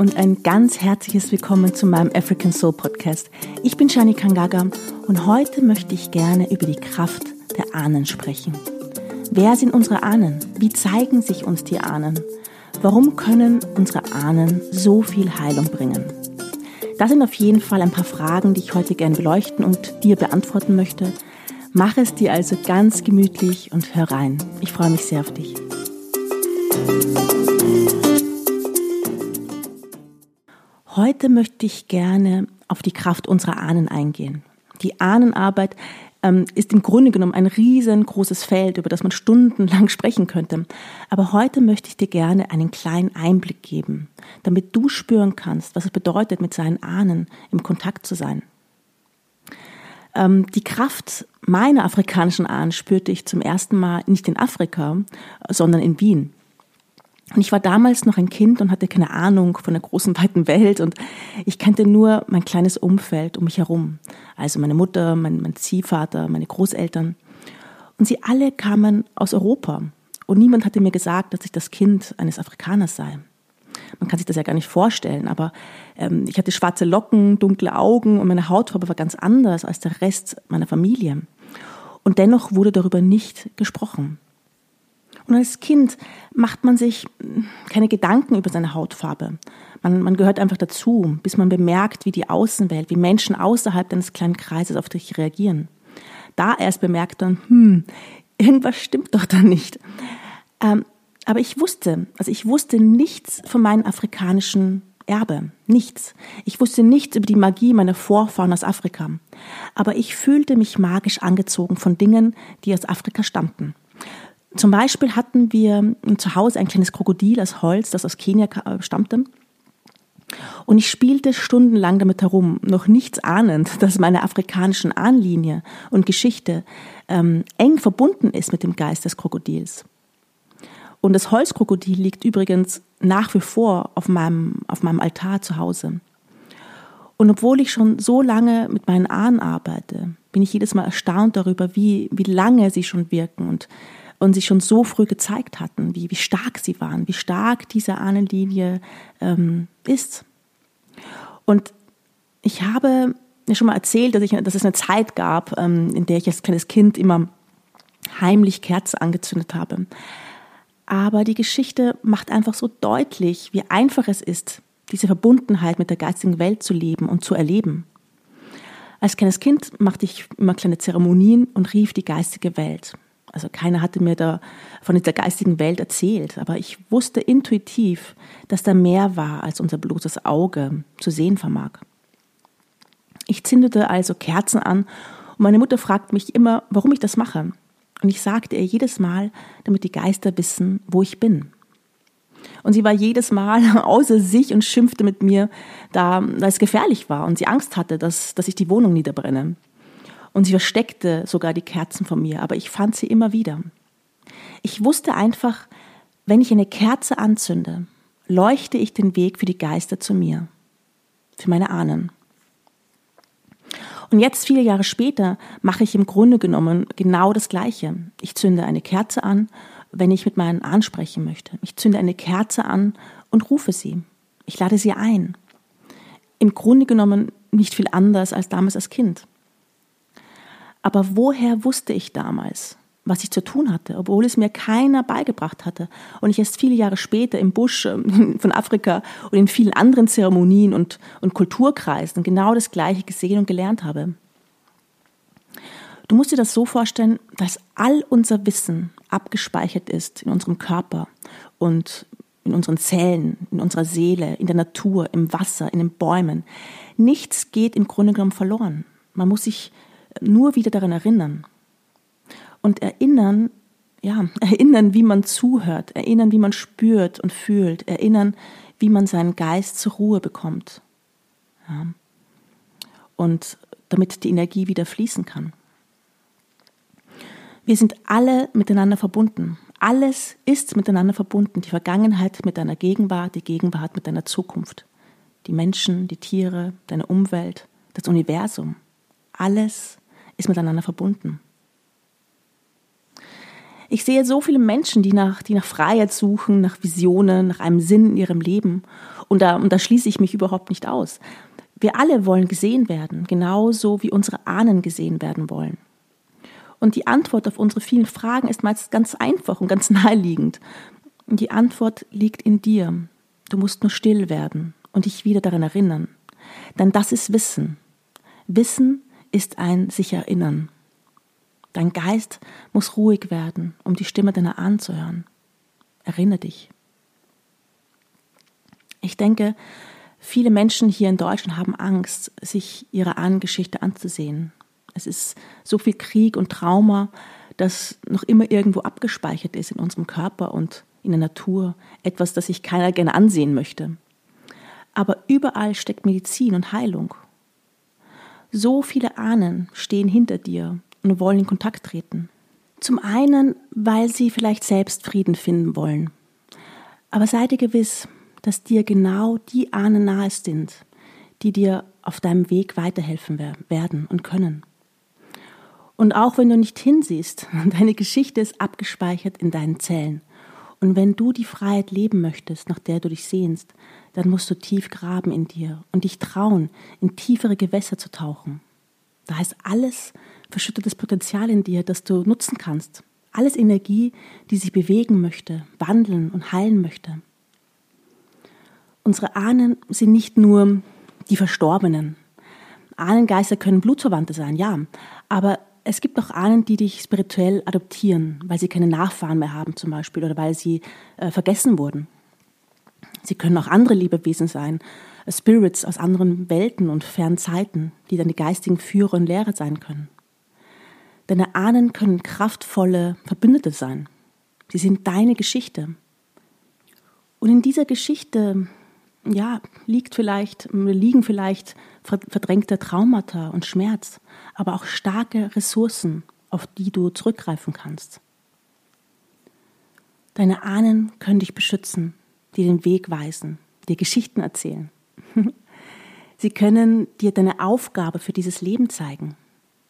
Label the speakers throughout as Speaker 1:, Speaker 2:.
Speaker 1: Und ein ganz herzliches Willkommen zu meinem African Soul Podcast. Ich bin Shani Kangaga und heute möchte ich gerne über die Kraft der Ahnen sprechen. Wer sind unsere Ahnen? Wie zeigen sich uns die Ahnen? Warum können unsere Ahnen so viel Heilung bringen? Das sind auf jeden Fall ein paar Fragen, die ich heute gerne beleuchten und dir beantworten möchte. Mach es dir also ganz gemütlich und hör rein. Ich freue mich sehr auf dich. Heute möchte ich gerne auf die Kraft unserer Ahnen eingehen. Die Ahnenarbeit ähm, ist im Grunde genommen ein riesengroßes Feld, über das man stundenlang sprechen könnte. Aber heute möchte ich dir gerne einen kleinen Einblick geben, damit du spüren kannst, was es bedeutet, mit seinen Ahnen im Kontakt zu sein. Ähm, die Kraft meiner afrikanischen Ahnen spürte ich zum ersten Mal nicht in Afrika, sondern in Wien. Und ich war damals noch ein Kind und hatte keine Ahnung von der großen, weiten Welt und ich kannte nur mein kleines Umfeld um mich herum. Also meine Mutter, mein, mein Ziehvater, meine Großeltern. Und sie alle kamen aus Europa. Und niemand hatte mir gesagt, dass ich das Kind eines Afrikaners sei. Man kann sich das ja gar nicht vorstellen, aber ähm, ich hatte schwarze Locken, dunkle Augen und meine Hautfarbe war ganz anders als der Rest meiner Familie. Und dennoch wurde darüber nicht gesprochen. Und als Kind macht man sich keine Gedanken über seine Hautfarbe. Man, man gehört einfach dazu, bis man bemerkt, wie die Außenwelt, wie Menschen außerhalb deines kleinen Kreises auf dich reagieren. Da erst bemerkt man, hm, irgendwas stimmt doch da nicht. Ähm, aber ich wusste, also ich wusste nichts von meinem afrikanischen Erbe, nichts. Ich wusste nichts über die Magie meiner Vorfahren aus Afrika. Aber ich fühlte mich magisch angezogen von Dingen, die aus Afrika stammten. Zum Beispiel hatten wir zu Hause ein kleines Krokodil aus Holz, das aus Kenia äh, stammte. Und ich spielte stundenlang damit herum, noch nichts ahnend, dass meine afrikanischen Ahnlinie und Geschichte ähm, eng verbunden ist mit dem Geist des Krokodils. Und das Holzkrokodil liegt übrigens nach wie vor auf meinem, auf meinem Altar zu Hause. Und obwohl ich schon so lange mit meinen Ahnen arbeite, bin ich jedes Mal erstaunt darüber, wie, wie lange sie schon wirken und und sich schon so früh gezeigt hatten, wie, wie stark sie waren, wie stark diese Ahnenlinie ähm, ist. Und ich habe mir schon mal erzählt, dass, ich, dass es eine Zeit gab, ähm, in der ich als kleines Kind immer heimlich Kerzen angezündet habe. Aber die Geschichte macht einfach so deutlich, wie einfach es ist, diese Verbundenheit mit der geistigen Welt zu leben und zu erleben. Als kleines Kind machte ich immer kleine Zeremonien und rief die geistige Welt. Also keiner hatte mir da von dieser geistigen Welt erzählt, aber ich wusste intuitiv, dass da mehr war, als unser bloßes Auge zu sehen vermag. Ich zündete also Kerzen an und meine Mutter fragt mich immer, warum ich das mache. Und ich sagte ihr jedes Mal, damit die Geister wissen, wo ich bin. Und sie war jedes Mal außer sich und schimpfte mit mir, da, da es gefährlich war und sie Angst hatte, dass, dass ich die Wohnung niederbrenne und sie versteckte sogar die Kerzen von mir, aber ich fand sie immer wieder. Ich wusste einfach, wenn ich eine Kerze anzünde, leuchte ich den Weg für die Geister zu mir, für meine Ahnen. Und jetzt, viele Jahre später, mache ich im Grunde genommen genau das Gleiche. Ich zünde eine Kerze an, wenn ich mit meinen Ahnen sprechen möchte. Ich zünde eine Kerze an und rufe sie. Ich lade sie ein. Im Grunde genommen nicht viel anders als damals als Kind. Aber woher wusste ich damals, was ich zu tun hatte, obwohl es mir keiner beigebracht hatte und ich erst viele Jahre später im Busch ähm, von Afrika und in vielen anderen Zeremonien und, und Kulturkreisen genau das Gleiche gesehen und gelernt habe. Du musst dir das so vorstellen, dass all unser Wissen abgespeichert ist in unserem Körper und in unseren Zellen, in unserer Seele, in der Natur, im Wasser, in den Bäumen. Nichts geht im Grunde genommen verloren. Man muss sich nur wieder daran erinnern. Und erinnern, ja, erinnern, wie man zuhört, erinnern, wie man spürt und fühlt, erinnern, wie man seinen Geist zur Ruhe bekommt. Ja. Und damit die Energie wieder fließen kann. Wir sind alle miteinander verbunden. Alles ist miteinander verbunden. Die Vergangenheit mit deiner Gegenwart, die Gegenwart mit deiner Zukunft. Die Menschen, die Tiere, deine Umwelt, das Universum. Alles ist miteinander verbunden. Ich sehe so viele Menschen, die nach, die nach Freiheit suchen, nach Visionen, nach einem Sinn in ihrem Leben. Und da, und da schließe ich mich überhaupt nicht aus. Wir alle wollen gesehen werden, genauso wie unsere Ahnen gesehen werden wollen. Und die Antwort auf unsere vielen Fragen ist meist ganz einfach und ganz naheliegend. Die Antwort liegt in dir. Du musst nur still werden und dich wieder daran erinnern. Denn das ist Wissen. Wissen ist ein sich erinnern. Dein Geist muss ruhig werden, um die Stimme deiner Ahnen zu hören. Erinnere dich. Ich denke, viele Menschen hier in Deutschland haben Angst, sich ihre Ahnengeschichte anzusehen. Es ist so viel Krieg und Trauma, das noch immer irgendwo abgespeichert ist in unserem Körper und in der Natur. Etwas, das sich keiner gerne ansehen möchte. Aber überall steckt Medizin und Heilung. So viele Ahnen stehen hinter dir und wollen in Kontakt treten. Zum einen, weil sie vielleicht selbst Frieden finden wollen. Aber sei dir gewiss, dass dir genau die Ahnen nahe sind, die dir auf deinem Weg weiterhelfen werden und können. Und auch wenn du nicht hinsiehst, deine Geschichte ist abgespeichert in deinen Zellen. Und wenn du die Freiheit leben möchtest, nach der du dich sehnst, dann musst du tief graben in dir und dich trauen, in tiefere Gewässer zu tauchen. Da ist alles verschüttetes Potenzial in dir, das du nutzen kannst. Alles Energie, die sich bewegen möchte, wandeln und heilen möchte. Unsere Ahnen sind nicht nur die Verstorbenen. Ahnengeister können Blutsverwandte sein, ja, aber es gibt auch Ahnen, die dich spirituell adoptieren, weil sie keine Nachfahren mehr haben zum Beispiel oder weil sie äh, vergessen wurden. Sie können auch andere Lebewesen sein, äh, Spirits aus anderen Welten und fernen Zeiten, die deine geistigen Führer und Lehrer sein können. Deine Ahnen können kraftvolle Verbündete sein. Sie sind deine Geschichte. Und in dieser Geschichte, ja, liegt vielleicht, liegen vielleicht verdrängte Traumata und Schmerz, aber auch starke Ressourcen, auf die du zurückgreifen kannst. Deine Ahnen können dich beschützen, dir den Weg weisen, dir Geschichten erzählen. Sie können dir deine Aufgabe für dieses Leben zeigen.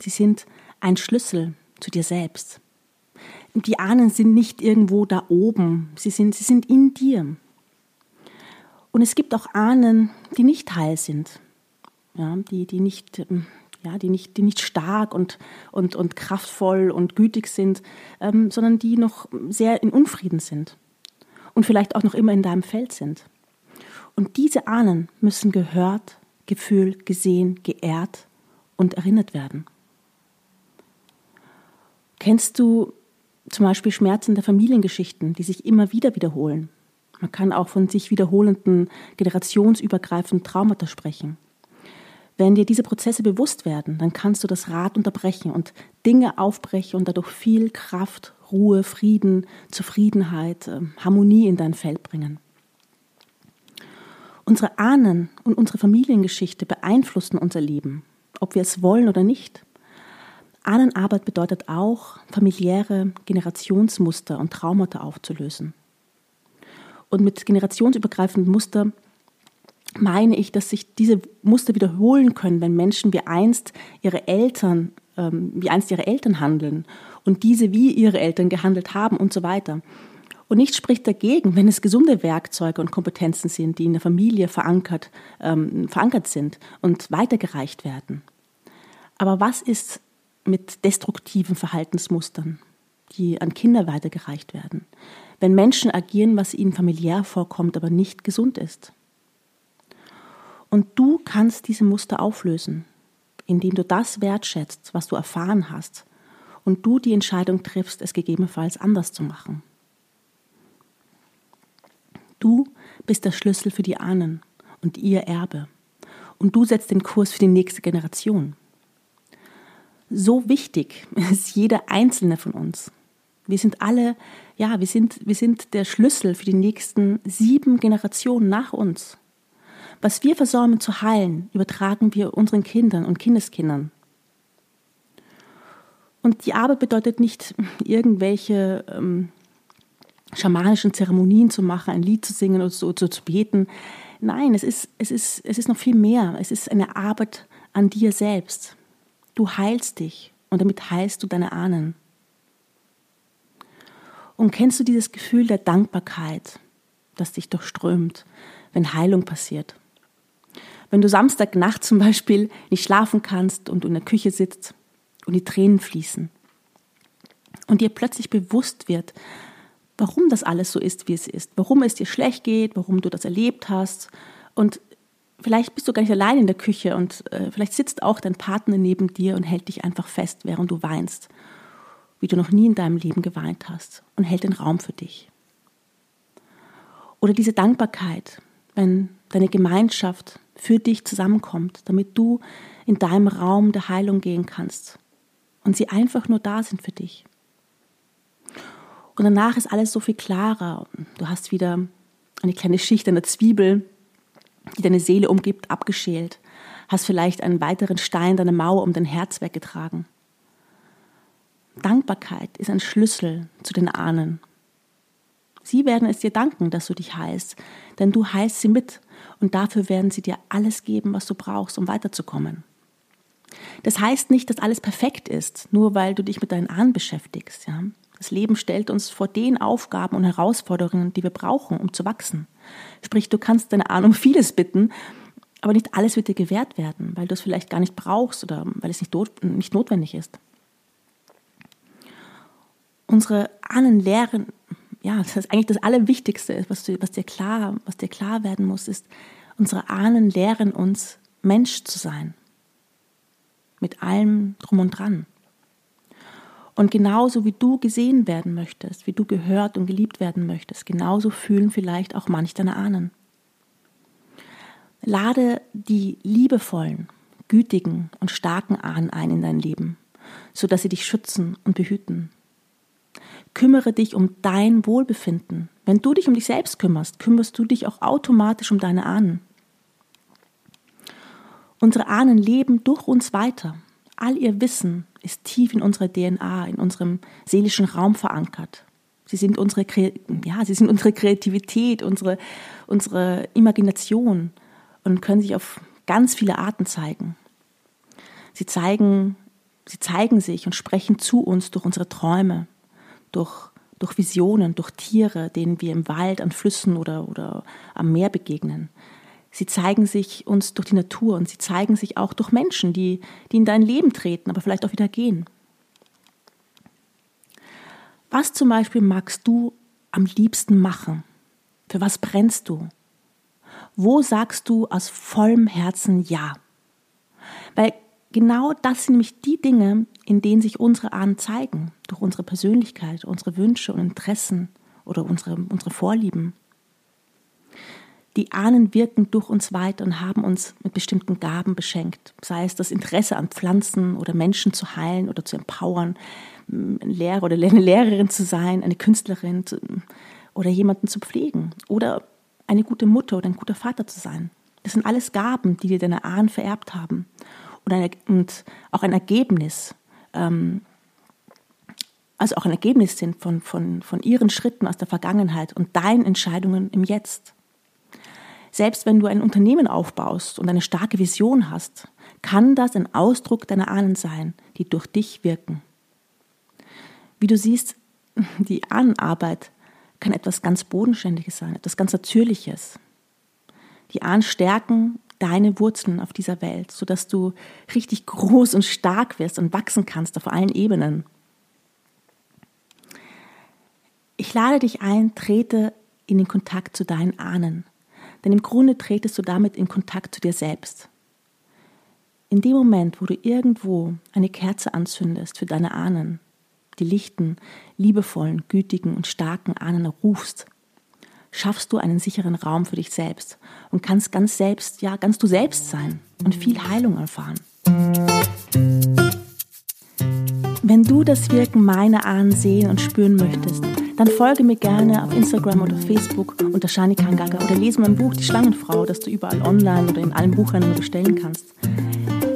Speaker 1: Sie sind ein Schlüssel zu dir selbst. Die Ahnen sind nicht irgendwo da oben, sie sind, sie sind in dir. Und es gibt auch Ahnen, die nicht heil sind, ja, die, die, nicht, ähm, ja, die, nicht, die nicht stark und, und, und kraftvoll und gütig sind, ähm, sondern die noch sehr in Unfrieden sind und vielleicht auch noch immer in deinem Feld sind. Und diese Ahnen müssen gehört, gefühlt, gesehen, geehrt und erinnert werden. Kennst du zum Beispiel schmerzende Familiengeschichten, die sich immer wieder wiederholen? Man kann auch von sich wiederholenden, generationsübergreifenden Traumata sprechen. Wenn dir diese Prozesse bewusst werden, dann kannst du das Rad unterbrechen und Dinge aufbrechen und dadurch viel Kraft, Ruhe, Frieden, Zufriedenheit, ähm, Harmonie in dein Feld bringen. Unsere Ahnen und unsere Familiengeschichte beeinflussen unser Leben, ob wir es wollen oder nicht. Ahnenarbeit bedeutet auch, familiäre Generationsmuster und Traumata aufzulösen. Und mit generationsübergreifenden Muster meine ich, dass sich diese Muster wiederholen können, wenn Menschen wie einst ihre Eltern, ähm, wie einst ihre Eltern handeln und diese wie ihre Eltern gehandelt haben und so weiter. Und nichts spricht dagegen, wenn es gesunde Werkzeuge und Kompetenzen sind, die in der Familie verankert, ähm, verankert sind und weitergereicht werden. Aber was ist mit destruktiven Verhaltensmustern, die an Kinder weitergereicht werden? Wenn Menschen agieren, was ihnen familiär vorkommt, aber nicht gesund ist. Und du kannst diese Muster auflösen, indem du das wertschätzt, was du erfahren hast, und du die Entscheidung triffst, es gegebenenfalls anders zu machen. Du bist der Schlüssel für die Ahnen und ihr Erbe. Und du setzt den Kurs für die nächste Generation. So wichtig ist jeder einzelne von uns. Wir sind alle, ja, wir sind, wir sind der Schlüssel für die nächsten sieben Generationen nach uns. Was wir versäumen zu heilen, übertragen wir unseren Kindern und Kindeskindern. Und die Arbeit bedeutet nicht, irgendwelche ähm, schamanischen Zeremonien zu machen, ein Lied zu singen oder so, so zu beten. Nein, es ist, es, ist, es ist noch viel mehr. Es ist eine Arbeit an dir selbst. Du heilst dich und damit heilst du deine Ahnen. Und kennst du dieses Gefühl der Dankbarkeit, das dich durchströmt, wenn Heilung passiert? Wenn du Samstagnacht zum Beispiel nicht schlafen kannst und du in der Küche sitzt und die Tränen fließen und dir plötzlich bewusst wird, warum das alles so ist, wie es ist, warum es dir schlecht geht, warum du das erlebt hast und vielleicht bist du gar nicht allein in der Küche und äh, vielleicht sitzt auch dein Partner neben dir und hält dich einfach fest, während du weinst, wie du noch nie in deinem Leben geweint hast und hält den Raum für dich. Oder diese Dankbarkeit, wenn deine Gemeinschaft für dich zusammenkommt, damit du in deinem Raum der Heilung gehen kannst und sie einfach nur da sind für dich. Und danach ist alles so viel klarer. Du hast wieder eine kleine Schicht einer Zwiebel, die deine Seele umgibt, abgeschält. Hast vielleicht einen weiteren Stein deiner Mauer um dein Herz weggetragen. Dankbarkeit ist ein Schlüssel zu den Ahnen. Sie werden es dir danken, dass du dich heilst, denn du heilst sie mit und dafür werden sie dir alles geben, was du brauchst, um weiterzukommen. Das heißt nicht, dass alles perfekt ist, nur weil du dich mit deinen Ahnen beschäftigst. Ja? Das Leben stellt uns vor den Aufgaben und Herausforderungen, die wir brauchen, um zu wachsen. Sprich, du kannst deine Ahnen um vieles bitten, aber nicht alles wird dir gewährt werden, weil du es vielleicht gar nicht brauchst oder weil es nicht, nicht notwendig ist. Unsere Ahnen lehren ja, das ist eigentlich das Allerwichtigste, was, du, was, dir klar, was dir klar werden muss, ist, unsere Ahnen lehren uns, Mensch zu sein. Mit allem drum und dran. Und genauso wie du gesehen werden möchtest, wie du gehört und geliebt werden möchtest, genauso fühlen vielleicht auch manch deine Ahnen. Lade die liebevollen, gütigen und starken Ahnen ein in dein Leben, sodass sie dich schützen und behüten, Kümmere dich um dein Wohlbefinden. Wenn du dich um dich selbst kümmerst, kümmerst du dich auch automatisch um deine Ahnen. Unsere Ahnen leben durch uns weiter. All ihr Wissen ist tief in unserer DNA, in unserem seelischen Raum verankert. Sie sind unsere, ja, sie sind unsere Kreativität, unsere, unsere Imagination und können sich auf ganz viele Arten zeigen. Sie zeigen, sie zeigen sich und sprechen zu uns durch unsere Träume, durch, durch Visionen, durch Tiere, denen wir im Wald, an Flüssen oder, oder am Meer begegnen. Sie zeigen sich uns durch die Natur und sie zeigen sich auch durch Menschen, die, die in dein Leben treten, aber vielleicht auch wieder gehen. Was zum Beispiel magst du am liebsten machen? Für was brennst du? Wo sagst du aus vollem Herzen Ja? Weil genau das sind nämlich die Dinge, in denen sich unsere Ahnen zeigen, durch unsere Persönlichkeit, unsere Wünsche und Interessen oder unsere, unsere Vorlieben. Die Ahnen wirken durch uns weiter und haben uns mit bestimmten Gaben beschenkt, sei es das Interesse an Pflanzen oder Menschen zu heilen oder zu empowern, Lehrer oder eine Lehrerin zu sein, eine Künstlerin oder jemanden zu pflegen oder eine gute Mutter oder ein guter Vater zu sein. Das sind alles Gaben, die dir deine Ahnen vererbt haben und, ein, und auch ein Ergebnis, ähm, also auch ein Ergebnis sind von, von, von ihren Schritten aus der Vergangenheit und deinen Entscheidungen im Jetzt. Selbst wenn du ein Unternehmen aufbaust und eine starke Vision hast, kann das ein Ausdruck deiner Ahnen sein, die durch dich wirken. Wie du siehst, die Ahnenarbeit kann etwas ganz Bodenständiges sein, etwas ganz Natürliches. Die Ahnen stärken deine Wurzeln auf dieser Welt, sodass du richtig groß und stark wirst und wachsen kannst auf allen Ebenen. Ich lade dich ein, trete in den Kontakt zu deinen Ahnen, denn im Grunde tretest du damit in Kontakt zu dir selbst. In dem Moment, wo du irgendwo eine Kerze anzündest für deine Ahnen, die lichten, liebevollen, gütigen und starken Ahnen rufst, schaffst du einen sicheren Raum für dich selbst und kannst ganz selbst, ja, ganz du selbst sein und viel Heilung erfahren. Wenn du das Wirken meiner Ahnen sehen und spüren möchtest, dann folge mir gerne auf Instagram oder Facebook unter Shani Kangaga oder lese mein Buch Die Schlangenfrau, das du überall online oder in allen Buchhandlungen bestellen kannst.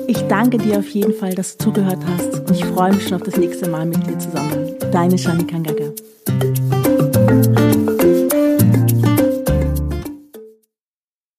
Speaker 1: Ich danke dir auf jeden Fall, dass du zugehört hast und ich freue mich schon auf das nächste Mal mit dir zusammen. Deine Shani Kangaga.